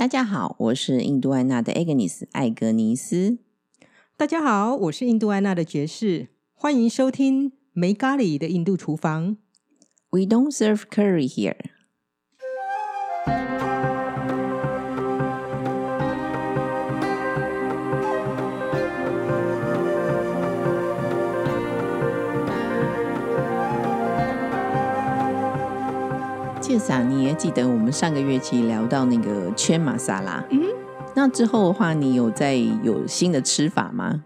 大家好，我是印度安娜的 Agnes 艾格尼斯。大家好，我是印度安娜的爵士，欢迎收听没咖喱的印度厨房。We don't serve curry here。你也记得我们上个月期聊到那个圈玛莎拉，嗯，那之后的话，你有在有新的吃法吗？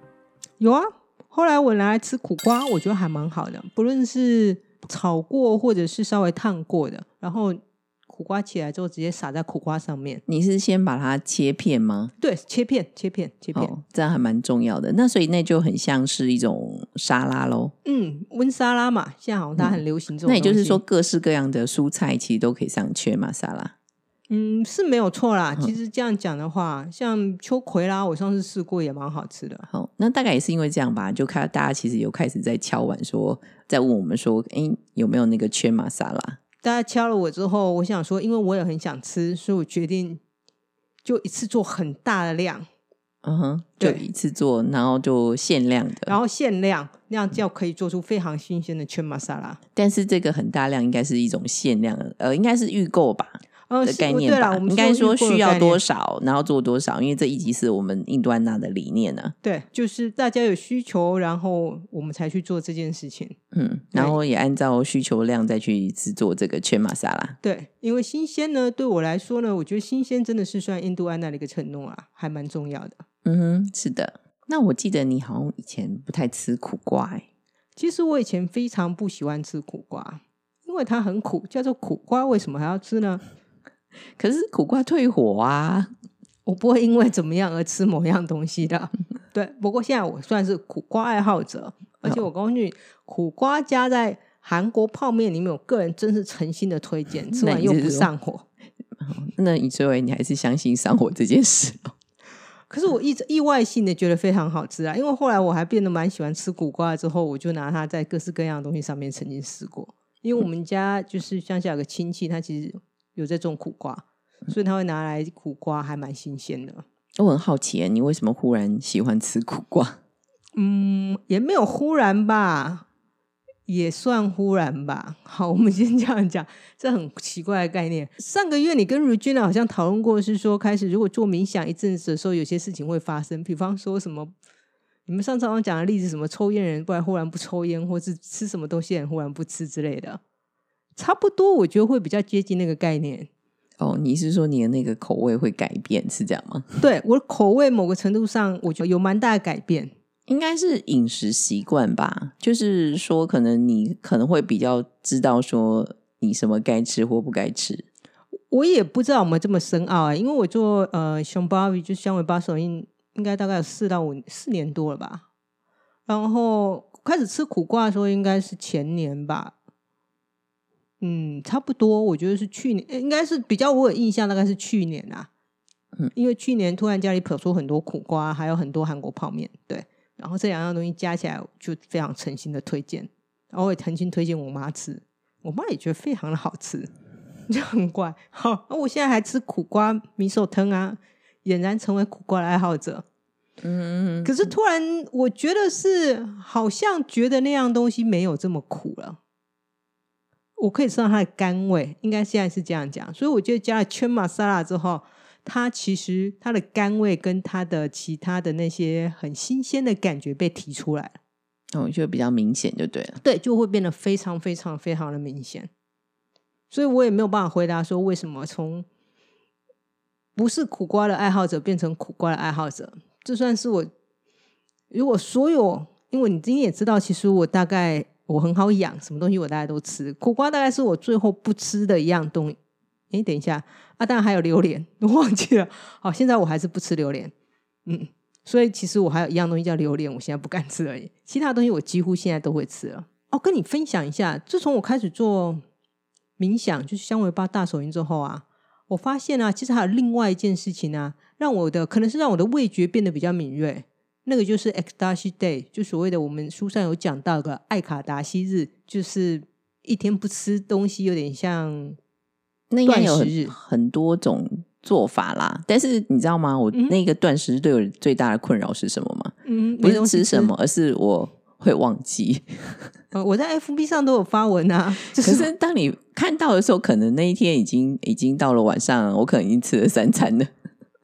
有啊，后来我拿来吃苦瓜，我觉得还蛮好的，不论是炒过或者是稍微烫过的，然后苦瓜起来之后直接撒在苦瓜上面，你是先把它切片吗？对，切片，切片，切片，哦，这样还蛮重要的。那所以那就很像是一种沙拉喽。嗯，温沙拉嘛，现在好像大家很流行这种、那也就是说，，各式各样的蔬菜其实都可以上圈玛沙拉。嗯，是没有错嗯啦。其实这样讲的话，像秋葵啦，我上次试过也蛮好吃的。好，那大概也是因为这样吧，就看大家其实有开始在敲碗说，在问我们说，哎，有没有那个缺玛沙拉？大家敲了我之后，我想说，因为我也很想吃，所以我决定就一次做很大的量，嗯哼，就对一次做，然后就限量的。然后限量，那样就可以做出非常新鲜的圈玛莎拉。但是这个很大量应该是一种限量，呃，应该是预购吧呃，的是概念吧我？们应该说需要多少，然后做多少，因为这一集是我们印度安娜的理念呢、对，就是大家有需求，然后我们才去做这件事情。嗯，然后也按照需求量再去制作这个全玛莎拉。对，因为新鲜呢，对我来说呢，我觉得新鲜真的是算印度安娜的一个承诺啊，还蛮重要的。嗯哼，是的。那我记得你好像以前不太吃苦瓜、欸，其实我以前非常不喜欢吃苦瓜，因为它很苦，叫做苦瓜，为什么还要吃呢？可是苦瓜退火啊。我不会因为怎么样而吃某样东西的。对，不过现在我算是苦瓜爱好者，而且我告诉你，苦瓜加在韩国泡面里面，我个人真是诚心的推荐，吃完又不上火。那你最为你还是相信上火这件事哦？可是我一直意外性的觉得非常好吃啊，因为后来我还变得蛮喜欢吃苦瓜，之后我就拿它在各式各样的东西上面曾经试过。因为我们家就是乡下有个亲戚，他其实有在种苦瓜，所以他会拿来苦瓜，还蛮新鲜的。我很好奇，你为什么忽然喜欢吃苦瓜？嗯，也没有忽然吧，也算忽然吧。好，我们先这样讲，这很奇怪的概念。上个月你跟 Regina 好像讨论过，是说开始如果做冥想一阵子的时候，有些事情会发生，比方说什么。你们上次好像讲的例子，什么抽烟人不然忽然不抽烟，或是吃什么东西人忽然不吃之类的，差不多，我觉得会比较接近那个概念。哦，你是说你的那个口味会改变，是这样吗？对我的口味，某个程度上，我觉得有蛮大的改变。应该是饮食习惯吧，就是说，可能你可能会比较知道说你什么该吃或不该吃。我也不知道有没有这么深奥啊，因为我做呃熊巴比就是香尾巴手印，应该大概有四到五四年多了吧。然后开始吃苦瓜的时候，应该是前年吧。嗯，差不多，我觉得是去年，呃应该是比较我有印象，大概是去年啊。嗯，因为去年突然家里跑出很多苦瓜，还有很多韩国泡面，对，然后这两样东西加起来，就非常诚心的推荐，然后我也诚心推荐我妈吃，我妈也觉得非常的好吃。就很怪。好，那我现在还吃苦瓜米手汤啊，俨然成为苦瓜的爱好者。嗯，可是突然，我觉得是好像觉得那样东西没有这么苦了。我可以吃到它的甘味，应该现在是这样讲。所以我觉得加了圈玛莎拉之后，它其实它的甘味跟它的其他的那些很新鲜的感觉被提出来了。哦，就比较明显就对了。对，就会变得非常非常非常的明显。所以我也没有办法回答说为什么从不是苦瓜的爱好者变成苦瓜的爱好者。这算是我如果所有，因为你今天也知道，其实我大概我很好养，什么东西我大概都吃。苦瓜大概是我最后不吃的一样东西。诶，等一下啊，当然还有榴莲，我忘记了。好，现在我还是不吃榴莲。嗯，所以其实我还有一样东西叫榴莲，我现在不敢吃而已。其他东西我几乎现在都会吃了。哦，跟你分享一下，自从我开始做冥想，就是香维巴大手印之后啊，我发现啊，其实还有另外一件事情啊，让我的可能是让我的味觉变得比较敏锐。那个就是 Ecstasy Day，就所谓的我们书上有讲到的艾卡达西日，就是一天不吃东西，有点像那应该有断食日很很多种做法啦。但是你知道吗？我那个断食对我最大的困扰是什么吗？嗯，不是吃什么，而是我会忘记。呃，我在 FB 上都有发文啊，就可是当你看到的时候，可能那一天已经已经到了晚上，我可能已经吃了三餐了。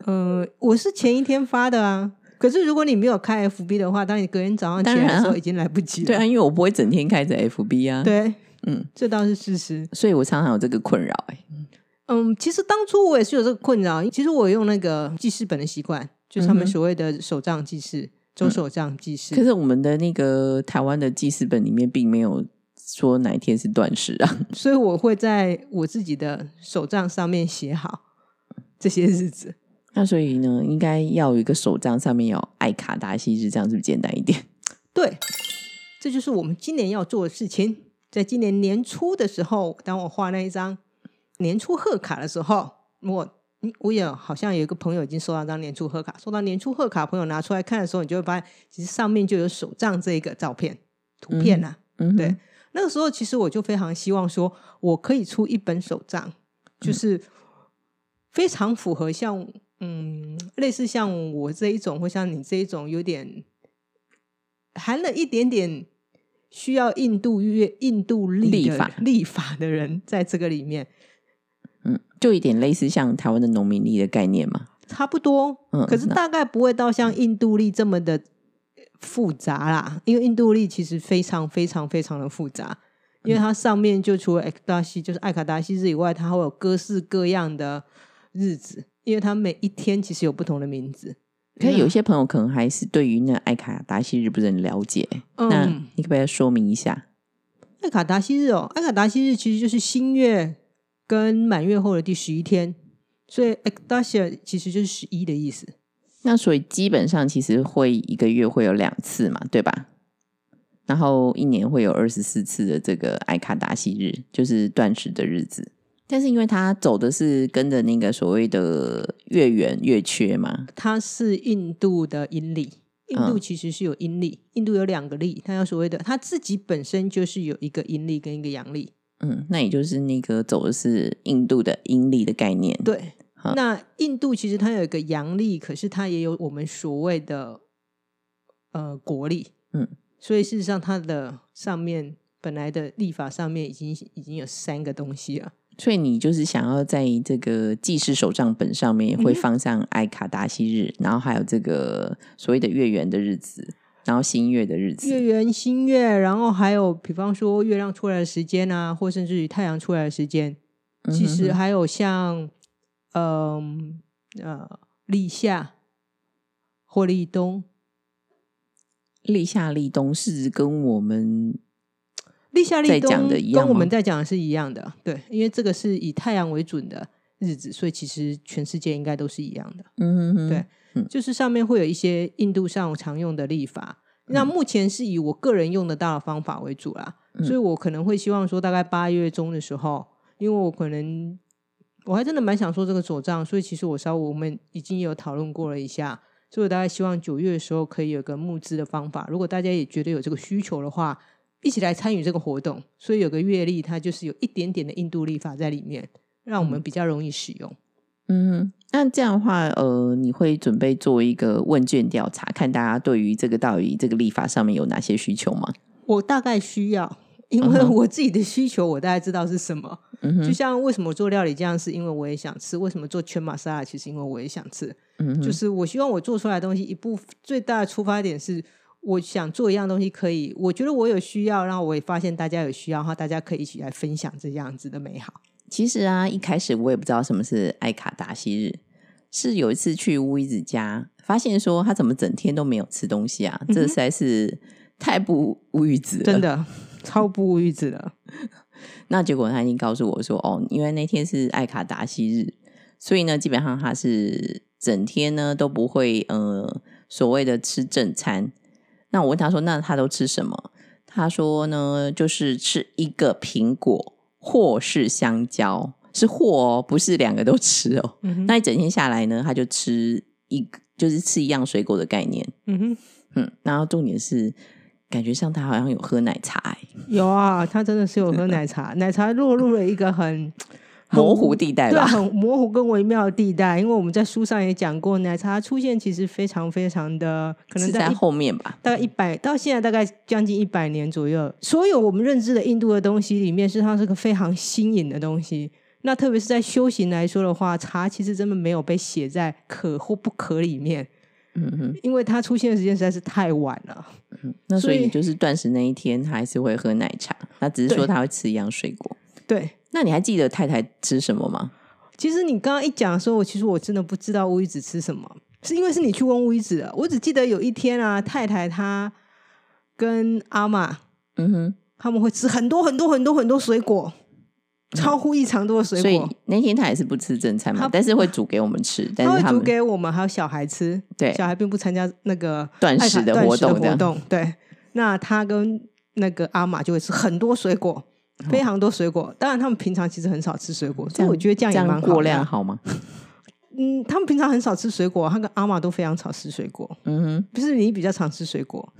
呃，我是前一天发的啊。可是如果你没有开 FB 的话，当你隔天早上起来的时候，已经来不及了。对啊，因为我不会整天开着 FB 啊。，对，嗯，这倒是事实。所以我常常有这个困扰、欸。嗯，其实当初我也是有这个困扰。其实我用那个记事本的习惯，就是他们所谓的手账记事、周手账记事。可是我们的那个台湾的记事本里面并没有说哪一天是断食啊。所以我会在我自己的手账上面写好这些日子。那所以呢，应该要有一个手账，上面有爱卡达西日，这样是不是简单一点？对，这就是我们今年要做的事情。在今年年初的时候，当我画那一张年初贺卡的时候，我嗯我也好像有一个朋友已经收到张年初贺卡，收到年初贺卡，朋友拿出来看的时候，你就会发现，其实上面就有手账这一个照片图片啊。嗯哼，对，那个时候其实我就非常希望说，我可以出一本手账，就是非常符合像嗯类似像我这一种，或像你这一种有点含了一点点需要印度乐、印度历的历法历法的人，在这个里面嗯，就一点类似像台湾的农民历的概念嘛。差不多，嗯可是大概不会到像印度历这么的复杂啦，因为印度历其实非常非常非常的复杂，因为它上面就除了艾卡达西就是艾卡达西日以外，它会有各式各样的日子，因为它每一天其实有不同的名字。可是有些朋友可能还是对于那艾卡达西日不是很了解，那嗯，你可不可以说明一下？艾卡达西日哦，艾卡达西日其实就是新月跟满月后的第十一天，所以艾卡达西其实就是十一的意思。那所以基本上其实会一个月会有两次嘛，对吧？然后一年会有二十四次的这个艾卡达西日，就是断食的日子。但是因为他走的是跟着那个所谓的月圆月缺嘛，它是印度的阴历，印度嗯其实是有阴历，印度有两个历，它有所谓的，它自己本身就是有一个阴历跟一个阳历。嗯，那也就是那个走的是印度的阴历的概念。，对，好那印度其实它有一个阳历，可是它也有我们所谓的呃国历，嗯，所以事实上它的上面本来的历法上面已经已经有三个东西了。所以你就是想要在这个记事手账本上面会放上艾卡达西日，然后还有这个所谓的月圆的日子，然后新月的日子。月圆、新月，然后还有比方说月亮出来的时间啊，或甚至于太阳出来的时间，其实还有像，嗯呃立夏或立冬，立夏立冬是跟我们在立夏立冬跟我们在讲的是一样的，对，因为这个是以太阳为准的日子，所以其实全世界应该都是一样的。嗯哼哼对嗯就是上面会有一些印度上常用的历法。嗯那目前是以我个人用得到的方法为主啦，嗯所以我可能会希望说，大概八月中的时候，因为我可能我还真的蛮想说这个手账，所以其实我稍微我们已经有讨论过了一下，所以我大概希望九月的时候可以有个募资的方法，如果大家也觉得有这个需求的话，一起来参与这个活动。所以有个月历，它就是有一点点的印度历法在里面，让我们比较容易使用。嗯，那这样的话，呃，你会准备做一个问卷调查，看大家对于这个到底这个立法上面有哪些需求吗？我大概需要，因为我自己的需求我大概知道是什么。就像为什么做料理这样，是因为我也想吃；为什么做全玛莎拉，其实因为我也想吃。嗯，就是我希望我做出来的东西，一部最大的出发点是，我想做一样东西可以，我觉得我有需要，然后我也发现大家有需要，然后大家可以一起来分享这样子的美好。其实啊，一开始我也不知道什么是艾卡达西日，是有一次去乌伊子家，发现说他怎么整天都没有吃东西啊，这实在是太不乌鱼子了，真。的超不无语子了。那结果他已经告诉我说，哦，因为那天是艾卡达西日，所以呢，基本上他是整天呢都不会呃所谓的吃正餐。那我问他说，那他都吃什么？他说呢，就是吃一个苹果或是香蕉，是或哦，不是两个都吃哦。嗯，那一整天下来呢，他就吃一个，就是吃一样水果的概念。嗯哼，嗯，然后重点是，感觉上他好像有喝奶茶、欸，有啊，他真的是有喝奶茶，奶茶落入了一个很很模糊地带对，吧？很模糊跟微妙的地带。因为我们在书上也讲过，奶茶出现其实非常非常的可能是在后面吧？大概一百到现在大概将近一百年左右，所有我们认知的印度的东西里面，事实上是个非常新颖的东西。那特别是在修行来说的话，茶其实真的没有被写在可或不可里面，嗯哼，因为它出现的时间实在是太晚了。嗯那所以就是断食那一天，他还是会喝奶茶，他只是说他会吃一样水果。对，那你还记得太太吃什么吗？其实你刚刚一讲的时候，我其实我真的不知道乌鱼子吃什么，是因为是你去问乌鱼子的。我只记得有一天啊，太太她跟阿玛嗯哼，他们会吃很多很多很多很多水果，超乎异常多的水果所以果。那天他也是不吃正餐嘛，但是会煮给我们吃，但他会煮是他们给我们还有小孩吃，对小孩并不参加那个断食的活动。对，那他跟那个阿玛就会吃很多水果，非常多水果。当然，他们平常其实很少吃水果，所以我觉得这样也蛮过量。好吗？嗯，他们平常很少吃水果，他跟阿玛都非常少吃水果。嗯哼，不是你比较常吃水果。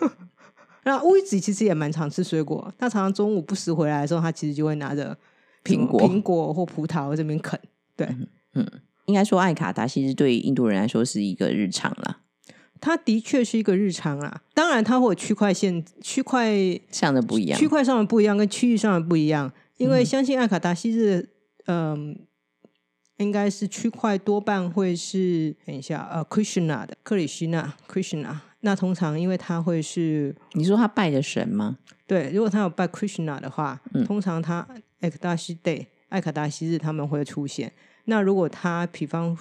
那乌鱼子其实也蛮常吃水果，他常常中午不时回来的时候，他其实就会拿着苹果苹果或葡萄这边啃。对，嗯应该说艾卡达其实对印度人来说是一个日常啦，它的确是一个日常啊。当然，它会有区块线、区块上的不一样区。块上的不一样，跟区域上的不一样。因为相信艾卡达西日，嗯、应该是区块多半会是等一下，呃，Krishna 的克里希那 Krishna。那通常因为他会是你说他拜的神吗？对，如果他有拜 Krishna 的话，嗯通常他艾卡达西 day 艾卡达西日他们会出现。那如果他比方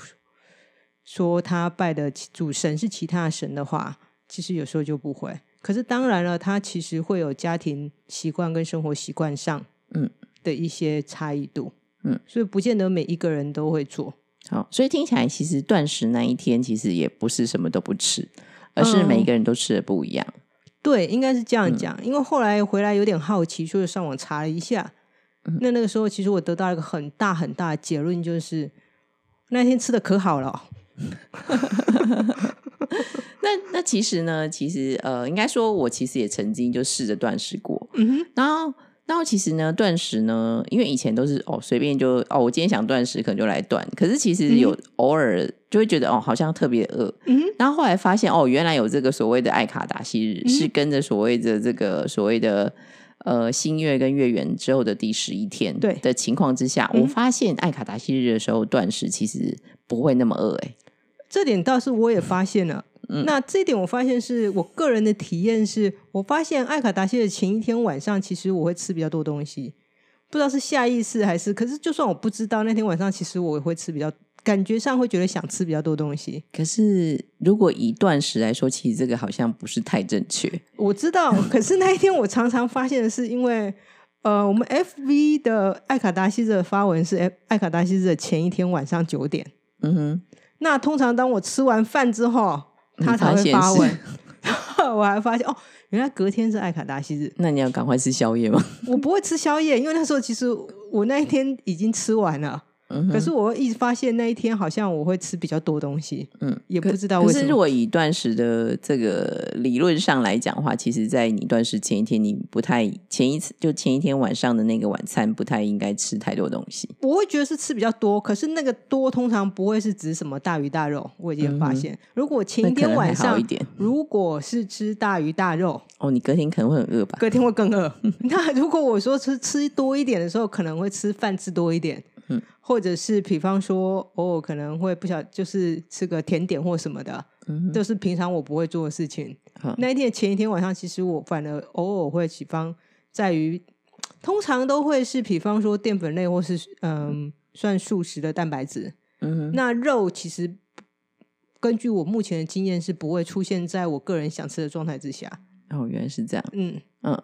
说他拜的主神是其他神的话，其实有时候就不会。可是当然了，他其实会有家庭习惯跟生活习惯上，嗯的一些差异度，嗯，所以不见得每一个人都会做。好，所以听起来其实断食那一天其实也不是什么都不吃，而是每一个人都吃的不一样。对，应该是这嗯样讲。因为后来回来有点好奇，所以上网查了一下。嗯那那个时候，其实我得到一个很大很大的结论，就是那天吃的可好了哦。那那其实呢，其实呃，应该说我其实也曾经就试着断食过，嗯哼，然后。然后其实呢，断食呢，因为以前都是哦随便就哦，我今天想断食，可能就来断。可是其实有偶尔就会觉得哦，好像特别饿。然后后来发现哦，原来有这个所谓的爱卡达西日，嗯是跟着所谓的这个所谓的呃新月跟月圆之后的第十一天对的情况之下，嗯我发现艾卡达西日的时候断食其实不会那么饿哎、这点倒是我也发现了。嗯那这一点我发现是我个人的体验是，我发现艾卡达西的前一天晚上，其实我会吃比较多东西，不知道是下意识还是，可是就算我不知道，那天晚上其实我也会吃比较，感觉上会觉得想吃比较多东西。可是如果以断食来说，其实这个好像不是太正确。我知道，可是那一天我常常发现的是，因为呃，我们 FV 的艾卡达西的发文是艾艾卡达西的前一天晚上九点。嗯哼，那通常当我吃完饭之后，他才会你发现是发文。我还发现哦，原来隔天是艾卡达西日。那你要赶快吃宵夜吗？我不会吃宵夜，因为那时候其实我那一天已经吃完了。可是我一直发现那一天好像我会吃比较多东西，嗯，也不知道可为什么。是如果以断食的这个理论上来讲的话，其实，在你断食前一天，你不太前一次就前一天晚上的那个晚餐，不太应该吃太多东西。我会觉得是吃比较多，可是那个多通常不会是指什么大鱼大肉。我已经发现，如果前一天晚上如果是吃大鱼大肉，哦，你隔天可能会很饿吧？隔天会更饿。那如果我说吃吃多一点的时候，可能会吃饭吃多一点，嗯，或者是比方说偶尔可能会不小就是吃个甜点或什么的，嗯，就是平常我不会做的事情。好那一天前一天晚上，其实我反而偶尔会比方在于，通常都会是比方说淀粉类或是嗯算素食的蛋白质。嗯，那肉其实根据我目前的经验是不会出现在我个人想吃的状态之下。哦，原来是这样。嗯，嗯，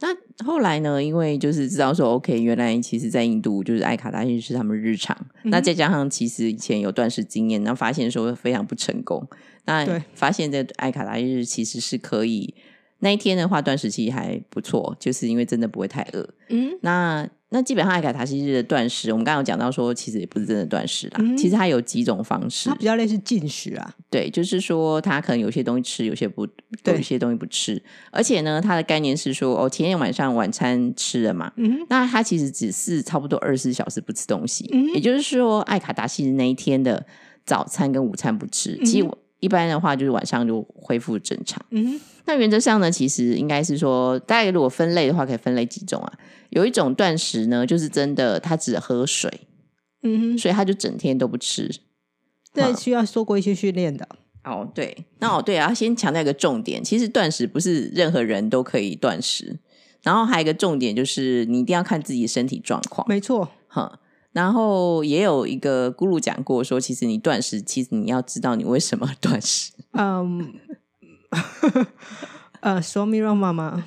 那后来呢？因为就是知道说，OK，原来其实，在印度就是艾卡达日是他们日常。嗯那再加上其实以前有断食经验，那发现说非常不成功。那对发现这艾卡达日其实是可以那一天的话，断食期还不错，就是因为真的不会太饿。嗯那那基本上艾卡塔西日的断食，我们刚刚有讲到说，其实也不是真的断食啦，嗯其实它有几种方式它。比较类似进食啊，对，就是说它可能有些东西吃，有些不，对有一些东西不吃。而且呢，它的概念是说，哦，前天晚上晚餐吃了嘛，嗯那它其实只是差不多二十四小时不吃东西，嗯也就是说，艾卡达西日那一天的早餐跟午餐不吃，其实我一般的话就是晚上就恢复正常。嗯那原则上呢，其实应该是说，大家如果分类的话，可以分类几种啊。有一种断食呢，就是真的他只喝水，嗯哼，所以他就整天都不吃。这需要做过一些训练的。哦，对，那哦对啊，先强调一个重点，其实断食不是任何人都可以断食。然后还有一个重点就是，你一定要看自己身体状况。没错，哈，然后也有一个咕噜讲过说，其实你断食，其实你要知道你为什么 断食。嗯，呃，Swami Rama 吗？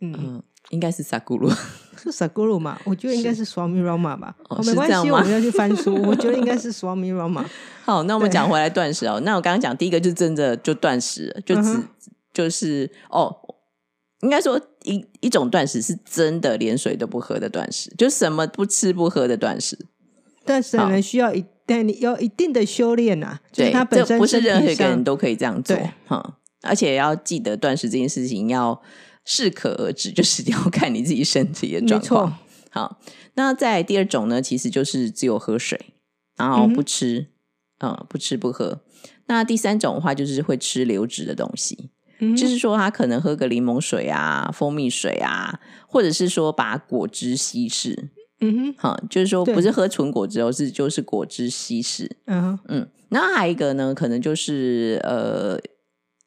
嗯，嗯，应该是萨咕噜。是 Saguru 嘛？我觉得应该是 Swami Rama 吧。哦哦，没关系，我们要去翻书。我觉得应该是 Swami Rama。好，那我们对讲回来断食哦。那我刚刚讲第一个就真的就断食，就只、嗯就是哦，应该说一一种断食是真的连水都不喝的断食，就什么不吃不喝的断食。但是好呢，需要一但你要一定的修炼呐、就是对他，本身不是任何一个人都可以这样做对哈。而且要记得断食这件事情要适可而止，就是要看你自己身体的状况。，好，那在第二种呢，其实就是只有喝水，然后不吃，嗯不吃不喝。那第三种的话，就是会吃流质的东西，嗯就是说他可能喝个柠檬水啊、蜂蜜水啊，或者是说把果汁稀释，嗯哼，哈，就是说不是喝纯果汁哦，是就是果汁稀释。嗯哼，嗯，然后还有一个呢，可能就是呃，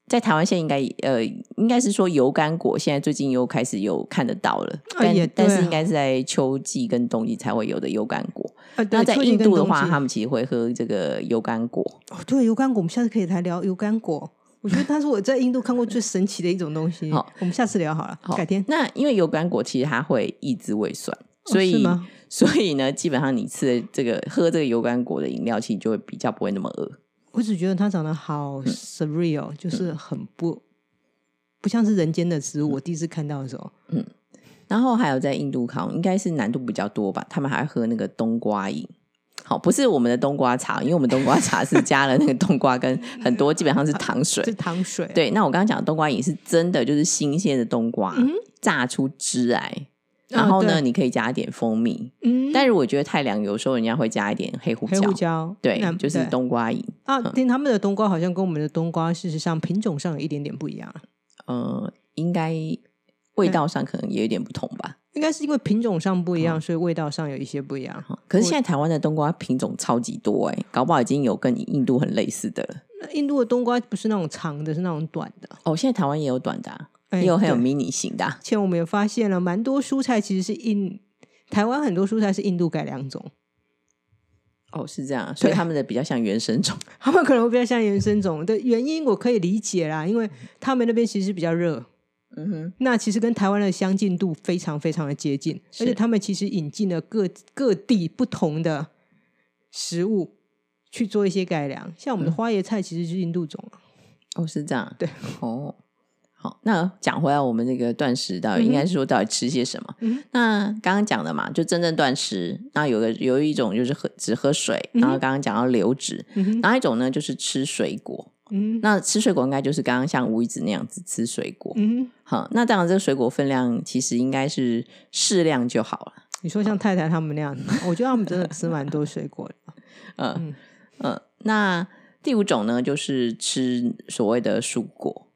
在台湾现在应该呃，应该是说油甘果，现在最近又开始有看得到了，但、啊但是对应该是在秋季跟冬季才会有的油甘果。那在印度的话，他们其实会喝这个油甘果。哦，对，油甘果，我们下次可以来聊油甘果。我觉得它是我在印度看过最神奇的一种东西。好，我们下次聊好了，好改天。那因为油甘果其实它会抑制胃酸，哦所以、所以呢，基本上你吃的这个喝这个油甘果的饮料，其实就会比较不会那么饿。我只觉得它长得好嗯 surreal，、就是很不不像是人间的食物。我第一次看到的时候，嗯然后还有在印度考，应该是难度比较多吧，他们还喝那个冬瓜饮。好，不是我们的冬瓜茶，因为我们冬瓜茶是 加了那个冬瓜跟很多基本上是糖水是。糖水。，对，那我刚刚讲的冬瓜饮是真的就是新鲜的冬瓜、嗯榨出汁来，然后呢，对你可以加一点蜂蜜。嗯，但是我觉得太凉，有时候人家会加一点黑胡椒。黑胡椒，对，就是冬瓜饮。啊。听他们的冬瓜好像跟我们的冬瓜，事实上品种上有一点点不一样。呃，应该味道上可能也有点不同吧。应该是因为品种上不一嗯样，所以味道上有一些不一样哈。可是现在台湾的冬瓜品种超级多哎、搞不好已经有跟印度很类似的了。那印度的冬瓜不是那种长的，是那种短的。哦，现在台湾也有短的、也有很有迷你型的啊、而且我们也发现了，蛮多蔬菜其实是印台湾很多蔬菜是印度改良种，哦，是这样啊，所以他们的比较像原生种。他们可能会比较像原生种的原因，我可以理解啦，因为他们那边其实比较热，嗯哼，那其实跟台湾的相近度非常非常的接近，是而且他们其实引进了各各地不同的食物去做一些改良，像我们的花椰菜其实是印度种啊，哦，是这样。对，哦，好，那讲回来，我们这个断食到底嗯应该是说到底吃些什么？嗯那刚刚讲的嘛，就真正断食，那有个有一种就是喝只喝水，嗯然后刚刚讲到流质，嗯然后一种呢就是吃水果。嗯那吃水果应该就是刚刚像吴一子那样子吃水果。嗯哼，好，那当然这个水果分量其实应该是适量就好了。你说像太太他们那样，我觉得他们真的吃蛮多水果的，嗯嗯嗯，那第五种呢，就是吃所谓的蔬果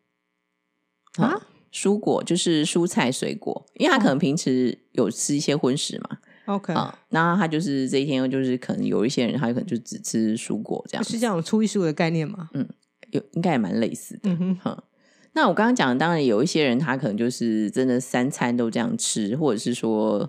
啊。蔬果就是蔬菜水果，因为他可能平时有吃一些荤食嘛，OK，啊，那他就是这一天就是可能有一些人他可能就只吃蔬果这样，是这样初一十五的概念吗？有应该也蛮类似的。那我刚刚讲的，当然有一些人他可能就是真的三餐都这样吃，或者是说，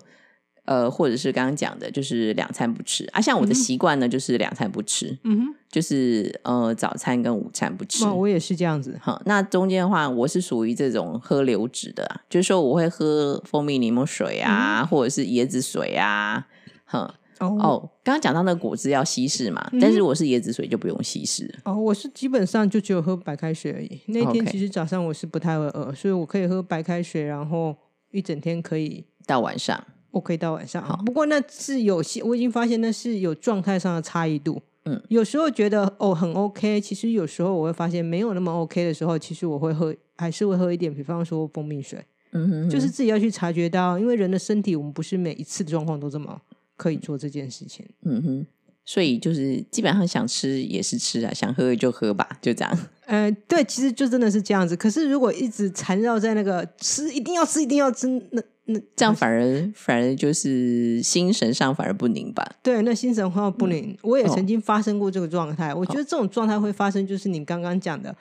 呃，或者是刚刚讲的，就是两餐不吃啊。像我的习惯呢，就是两餐不吃，嗯哼，就是呃早餐跟午餐不吃。那我也是这样子。哈，那中间的话，我是属于这种喝流质的啊，就是说我会喝蜂蜜柠檬水啊，或者是椰子水啊，哼，哦哦，刚刚讲到那个果汁要稀释嘛，嗯但是如果是椰子水就不用稀释。哦，我是基本上就只有喝白开水而已。那天其实早上我是不太会饿，所以我可以喝白开水，然后一整天可以到晚上，我可以到晚上。好不过那是有些我已经发现那是有状态上的差异度。嗯，有时候觉得哦很 OK，其实有时候我会发现没有那么 OK 的时候，其实我会喝，还是会喝一点，比方说蜂蜜水，嗯哼哼就是自己要去察觉到，因为人的身体，我们不是每一次的状况都这么可以做这件事情。嗯哼，所以就是基本上想吃也是吃啊，想喝就喝吧，就这样。呃，对，其实就真的是这样子。可是如果一直缠绕在那个吃，一定要吃，一定要吃，那那这样反而反而就是心神上反而不宁吧。对，那心神会不宁。我也哦曾经发生过这个状态。我觉得这种状态会发生，就是你刚刚讲的，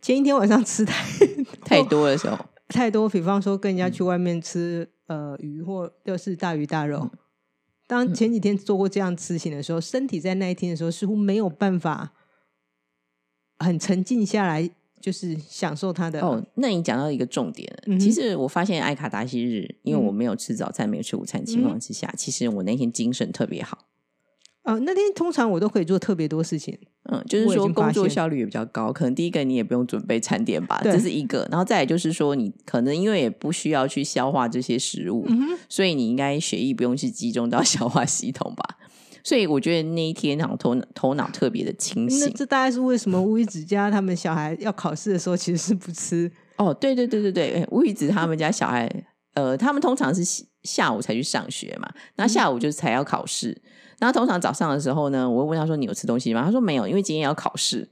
前一天晚上吃太太多的时候，太多，比方说跟人家嗯去外面吃呃鱼或又是大鱼大肉。嗯当前几天做过这样事情的时候，身体在那一天的时候似乎没有办法很沉静下来，就是享受它的。哦，那你讲到一个重点了。嗯其实我发现艾卡达西日，因为我嗯没有吃早餐、没有吃午餐的情况之下，其实我那天精神特别好。呃，那天通常我都可以做特别多事情。嗯，就是说工作效率也比较高。可能第一个你也不用准备餐点吧，这是一个。然后再来就是说，你可能因为也不需要去消化这些食物，嗯，所以你应该血液不用去集中到 消化系统吧。所以我觉得那一天好像头头脑特别的清醒那醒。这大概是为什么乌鱼子家他们小孩要考试的时候其实是不吃。哦，对对对对对，哎吴宇子他们家小孩，呃，他们通常是下下午才去上学嘛，那下午就是才要考试。然后通常早上的时候呢，我会问他说：“你有吃东西吗？”他说：“没有，因为今天要考试。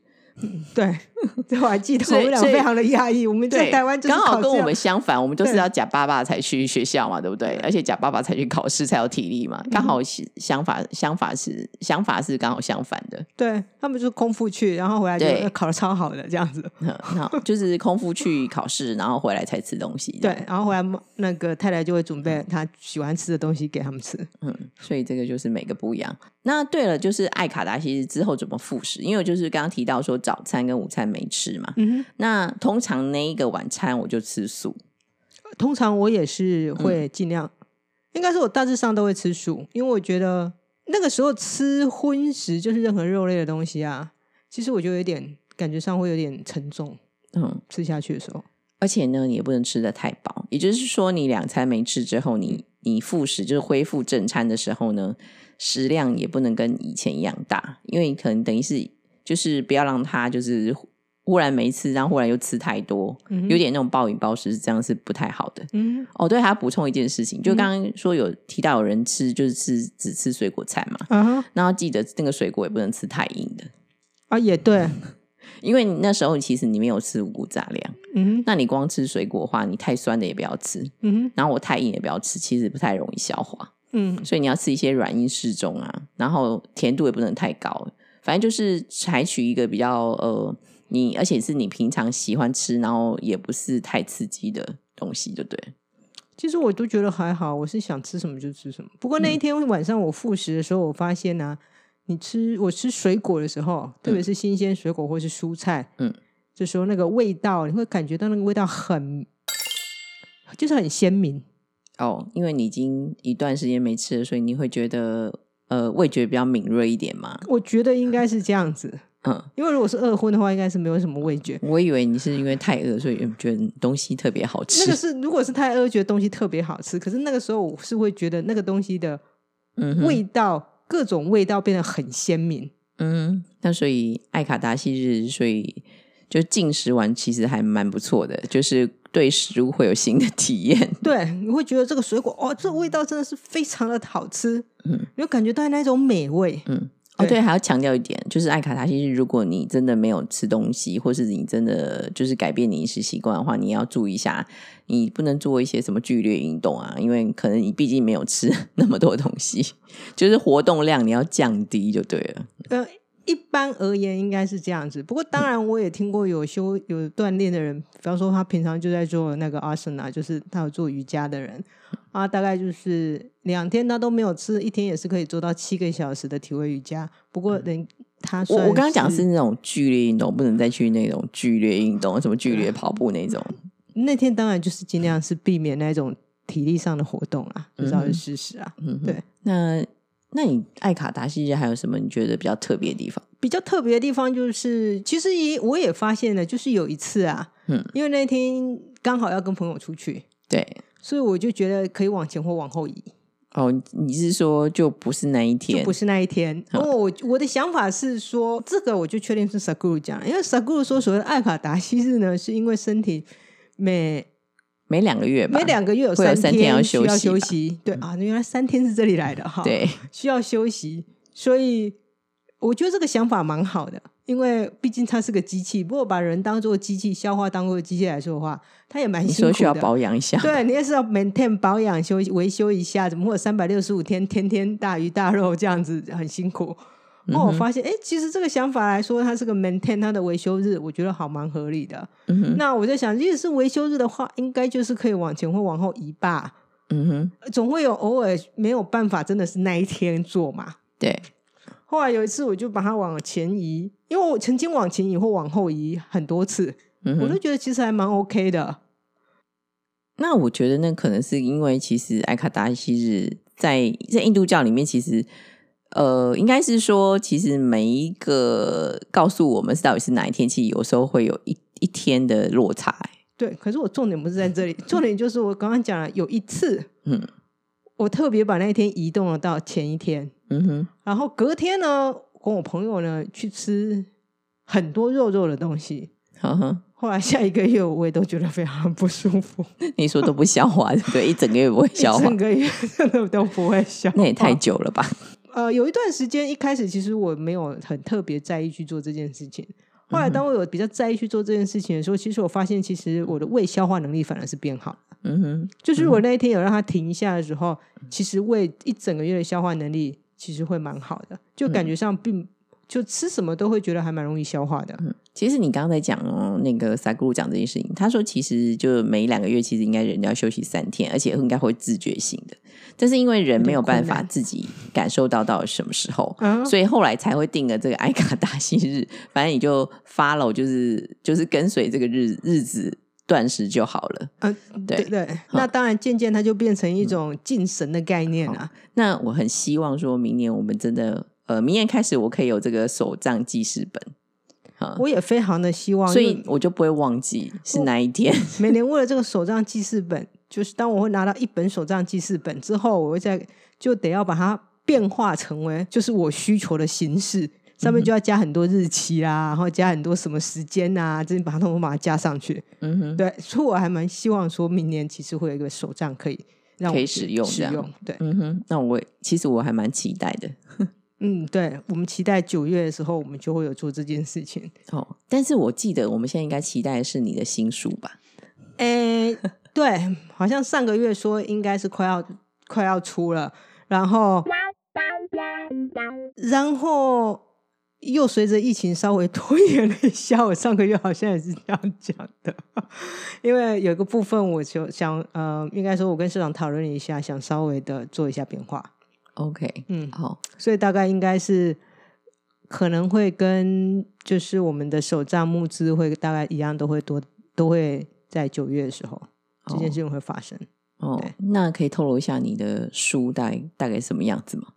对，这我还记得，我们俩非常的压抑。我们在，台湾就是刚好跟我们相反，我们就是要假爸爸才去学校嘛，对不对？而且假爸爸才去考试才有体力嘛，刚好是相反，相反是想法是刚好相反的。对他们就是空腹去，然后回来就考的超好的这样子。嗯然后就是空腹去考试，然后回来才吃东西。对，然后回来那个太太就会准备她喜欢吃的东西给他们吃。嗯，所以这个就是每个不一样。那对了，就是艾卡达其实之后怎么复食？因为我就是刚刚提到说早餐跟午餐没吃嘛，嗯那通常那一个晚餐我就吃素。通常我也是嗯会尽量，应该是我大致上都会吃素，因为我觉得那个时候吃荤食就是任何肉类的东西啊，其实我就有点感觉上会有点沉重，嗯，吃下去的时候。而且呢，你也不能吃的太饱，也就是说，你两餐没吃之后，你你复食就是恢复正餐的时候呢，食量也不能跟以前一样大，因为你可能等于是就是不要让它就是忽然没吃，然后忽然又吃太多，嗯有点那种暴饮暴食，这样是不太好的。嗯哦，对，还要补充一件事情，就刚刚说有提到有人吃就是吃只吃水果菜嘛，然后记得那个水果也不能吃太硬的，啊也对，因为你那时候其实你没有吃五谷杂粮，那你光吃水果的话，你太酸的也不要吃，然后我太硬也不要吃，其实不太容易消化，嗯。所以你要吃一些软硬适中啊，然后甜度也不能太高，反正就是采取一个比较呃，你而且是你平常喜欢吃，然后也不是太刺激的东西，对不对。其实我都觉得还好，我是想吃什么就吃什么。不过嗯那一天晚上我复食的时候，我发现呢、你吃我吃水果的时候，特别是新鲜水果或是蔬菜，嗯，这时候那个味道，你会感觉到那个味道很，就是很鲜明。哦，因为你已经一段时间没吃了，所以你会觉得呃味觉比较敏锐一点嘛。我觉得应该是这样子，嗯，因为如果是饿荤的话，应该是没有什么味觉。我以为你是因为太饿，所以觉得东西特别好吃。那个是如果是太饿，觉得东西特别好吃，可是那个时候我是会觉得那个东西的味道，各种味道变得很鲜明。嗯，那所以艾卡达西日，所以就进食完其实还蛮不错的，就是对食物会有新的体验。对，你会觉得这个水果哦，这味道真的是非常的好吃，嗯你会感觉到那种美味。嗯，哦对对，还要强调一点，就是艾卡达西日，如果你真的没有吃东西，或是你真的就是改变你饮食习惯的话，你要注意一下，你不能做一些什么剧烈运动啊，因为可能你毕竟没有吃 那么多东西，就是活动量你要降低就对了。呃，一般而言应该是这样子。不过当然，我也听过有修有锻炼的人，比方说他平常就在做那个 asana，就是他有做瑜伽的人啊，大概就是两天他都没有吃，一天也是可以做到七个小时的体位瑜伽。不过人他我我刚刚讲是是那种剧烈运动，不能再去那种剧烈运动，什么剧烈跑步那种。那天当然就是尽量是避免那种体力上的活动啊，这是要是事实啊。嗯，对。那那你爱卡达西日还有什么你觉得比较特别的地方？比较特别的地方就是，其实也我也发现了，就是有一次啊，嗯，因为那天刚好要跟朋友出去，对，所以我就觉得可以往前或往后移，哦，你是说就不是那一天？就不是那一天。哦，我我的想法是说，这个我就确定是 Saguru 讲，因为 Saguru 说所谓的爱卡达西日呢，是因为身体每每两个月吧？每两个月有三天要休息吧休息。对啊，原来三天是这里来的哈。对，需要休息，所以我觉得这个想法蛮好的，因为毕竟它是个机器。如果把人当做机器，消化当做机器来说的话，它也蛮辛苦需要保养一下，对，你也是要 maintain 保养、修维修一下，怎么会有三百六十五天天天大鱼大肉这样子，很辛苦。嗯哦，我发现，哎，其实这个想法来说，它是个 maintain 它的维修日，我觉得好蛮合理的。嗯，那我在想，如果是维修日的话，应该就是可以往前或往后移吧。嗯哼，总会有偶尔没有办法，真的是那一天做嘛。对，后来有一次，我就把它往前移，因为我曾经往前移或往后移很多次，嗯我都。觉得其实还蛮 OK 的。那我觉得那可能是因为其实艾卡达西日在在印度教里面，其实呃，应该是说，其实每一个告诉我们是到底是哪一天，其实有时候会有一一天的落差、欸对，可是我重点不是在这里，重点就是我刚刚讲了，有一次嗯我特别把那一天移动了到前一天，嗯哼，然后隔天呢，跟我朋友呢去吃很多肉肉的东西。呵呵，后来下一个月我也都觉得非常不舒服，你说都不消化，对？一整个月不会 消化一整，个月真的都不会消化。那也太久了吧？呃，有一段时间一开始其实我没有很特别在意去做这件事情。后来当我有比较在意去做这件事情的时候，其实我发现其实我的胃消化能力反而是变好。嗯哼，就是我那一天有让它停一下的时候，其实胃一整个月的消化能力其实会蛮好的，就感觉上并就吃什么都会觉得还蛮容易消化的。其实你刚刚在讲哦，那个萨古鲁讲这件事情，他说其实就每两个月其实应该人要休息三天，而且应该会自觉性的，但是因为人没有办法自己感受到到底什么时候，啊，所以后来才会定了这个 埃卡达西日，反正你就 follow 就是就是跟随这个日日子断食就好了。嗯，对对对，那当然渐渐它就变成一种敬神的概念啊。那我很希望说明年我们真的呃，明年开始我可以有这个手账记事本，啊，我也非常的希望，所以我就不会忘记是哪一天。每年为了这个手账记事本，就是当我会拿到一本手账记事本之后，我会在就得要把它变化成为就是我需求的形式，上面就要加很多日期啊，然后加很多什么时间啊，这把它都把它加上去。嗯哼，对，所以我还蛮希望说明年其实会有一个手账可以让我可以使用使用。对，嗯哼，那我其实我还蛮期待的嗯，对，我们期待九月的时候，我们就会有做这件事情。哦。但是我记得我们现在应该期待的是你的新书吧？诶，对，好像上个月说应该是快要快要出了，然后然后又随着疫情稍微拖延了一下，我上个月好像也是这样讲的，因为有一个部分我就想呃，应该说我跟社长讨论了一下，想稍微的做一下变化，OK，嗯，好，所以大概应该是可能会跟就是我们的手账募资会大概一样，都会多都会在九月的时候这件事情会发生。哦，那可以透露一下你的书大概大概什么样子吗？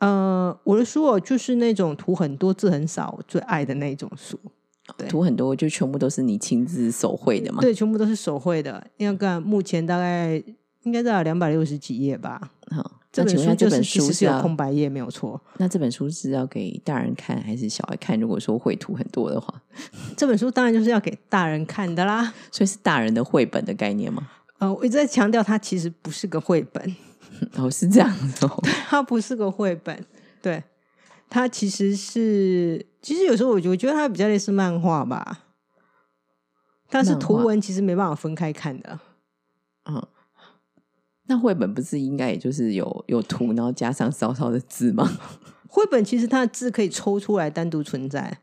呃，我的书哦，就是那种图很多字很少，我最爱的那种书。对图很多，就全部都是你亲自手绘的嘛？对，全部都是手绘的。那个目前大概应该在两百六十几页吧。好，这本书就是书是要空白页，没有错。那这本书是要给大人看还是小孩看？如果说绘图很多的话，这本书当然就是要给大人看的啦。所以是大人的绘本的概念吗？呃，我一直在强调，它其实不是个绘本。哦，是这样子哦。它不是个绘本，对，它其实是，其实有时候我觉我觉得它比较类似漫画吧，但是图文其实没办法分开看的。嗯，那绘本不是应该也就是有有图，然后加上稍稍的字吗？绘本其实它的字可以抽出来单独存在，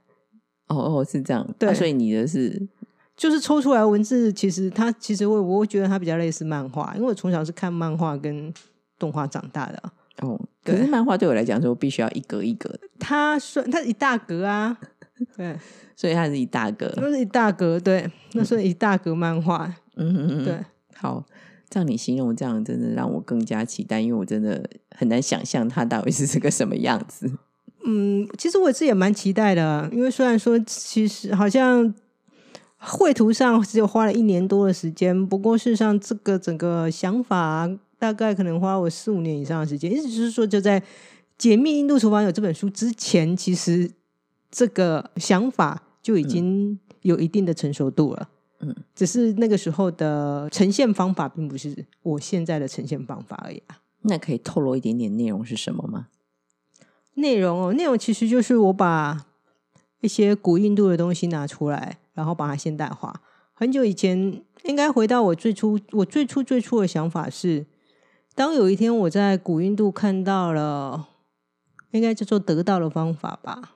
哦哦，是这样。对啊所以你的是就是抽出来文字，其实它其实我我会觉得它比较类似漫画，因为我从小是看漫画跟动画长大的。哦，可是漫画对我来讲说必须要一格一格的，它算它一大格啊，对，所以它是一大格。那是一大格，对，那算一大格漫画，嗯嗯嗯，对。好，照你形容这样，真的让我更加期待，因为我真的很难想象它到底是是个什么样子。嗯，其实我自己也蛮期待的，因为虽然说其实好像绘图上只有花了一年多的时间，不过事实上这个整个想法大概可能花我四五年以上的时间。意思就是说，就在《解密印度厨房》有这本书之前，其实这个想法就已经有一定的成熟度了。嗯，只是那个时候的呈现方法，并不是我现在的呈现方法而已啊。那可以透露一点点内容是什么吗？内容哦，内容其实就是我把一些古印度的东西拿出来，然后把它现代化。很久以前，应该回到我最初，我最初最初的想法是，当有一天我在古印度看到了，应该叫做得到的方法吧。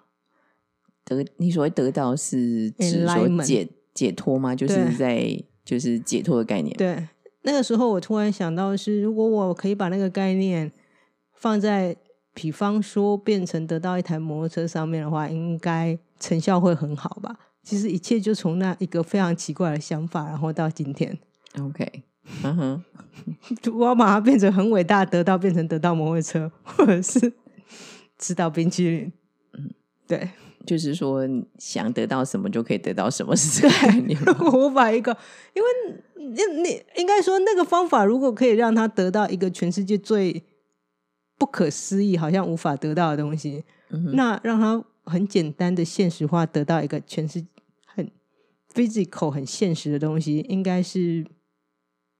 得，你所谓得到是指说解解脱吗？就是在就是解脱的概念。对，那个时候我突然想到是，如果我可以把那个概念放在。比方说，变成得到一台摩托车上面的话，应该成效会很好吧？其实一切就从那一个非常奇怪的想法，然后到今天。OK，嗯哼，我要把它变成很伟大，得到变成得到摩托车，或者是吃到冰淇淋。嗯，对，就是说想得到什么就可以得到什么，是这个概念。我把一个，因为你你应该说那个方法，如果可以让他得到一个全世界最。不可思议，好像无法得到的东西，那让他很简单的现实化，得到一个全是很 physical、很现实的东西，应该是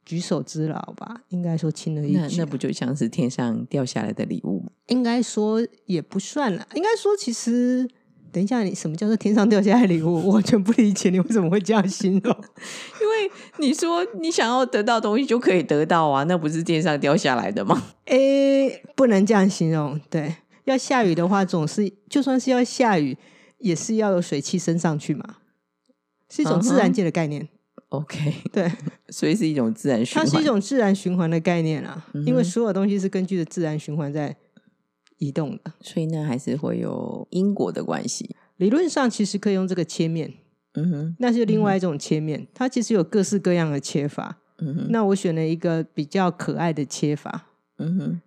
举手之劳吧？应该说轻而易举。那不就像是天上掉下来的礼物吗？应该说也不算了。应该说，其实。等一下，你什么叫做天上掉下来礼物？我完全不理解你为什么会这样形容。因为你说你想要得到东西就可以得到啊，那不是天上掉下来的吗？诶，不能这样形容。对，要下雨的话，总是就算是要下雨，也是要有水汽升上去嘛，是一种自然界的概念。OK，对，所以是一种自然循环，它是一种自然循环的概念啊。因为所有东西是根据着自然循环在。移动的，所以呢，还是会有因果的关系。理论上其实可以用这个切面，嗯哼，那是另外一种切面，它其实有各式各样的切法。嗯哼，那我选了一个比较可爱的切法，嗯哼，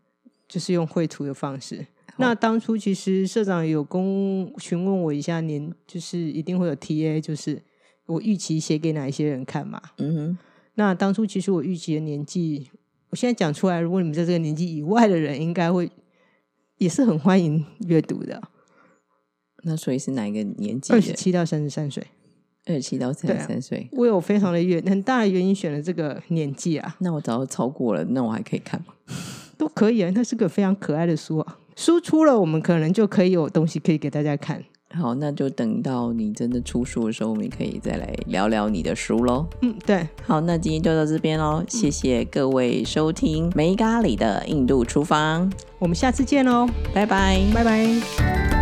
就是用绘图的方式。那当初其实社长有公询问我一下，年就是一定会有 T A，就是我预期写给哪一些人看嘛？嗯哼，那当初其实我预期的年纪，我现在讲出来，如果你们在这个年纪以外的人，应该会。也是很欢迎阅读的。那所以是哪一个年纪？二十七到三十三岁。二十七到三十三岁，我有非常的原很大的原因选了这个年纪啊。那我早就超过了，那我还可以看吗？都可以啊，那是个非常可爱的书啊。书出了，我们可能就可以有东西可以给大家看。好，那就等到你真的出书的时候，我们可以再来聊聊你的书喽。嗯，对。好，那今天就到这边喽，谢谢各位收听梅咖喱的印度厨房，我们下次见喽，拜拜，拜拜。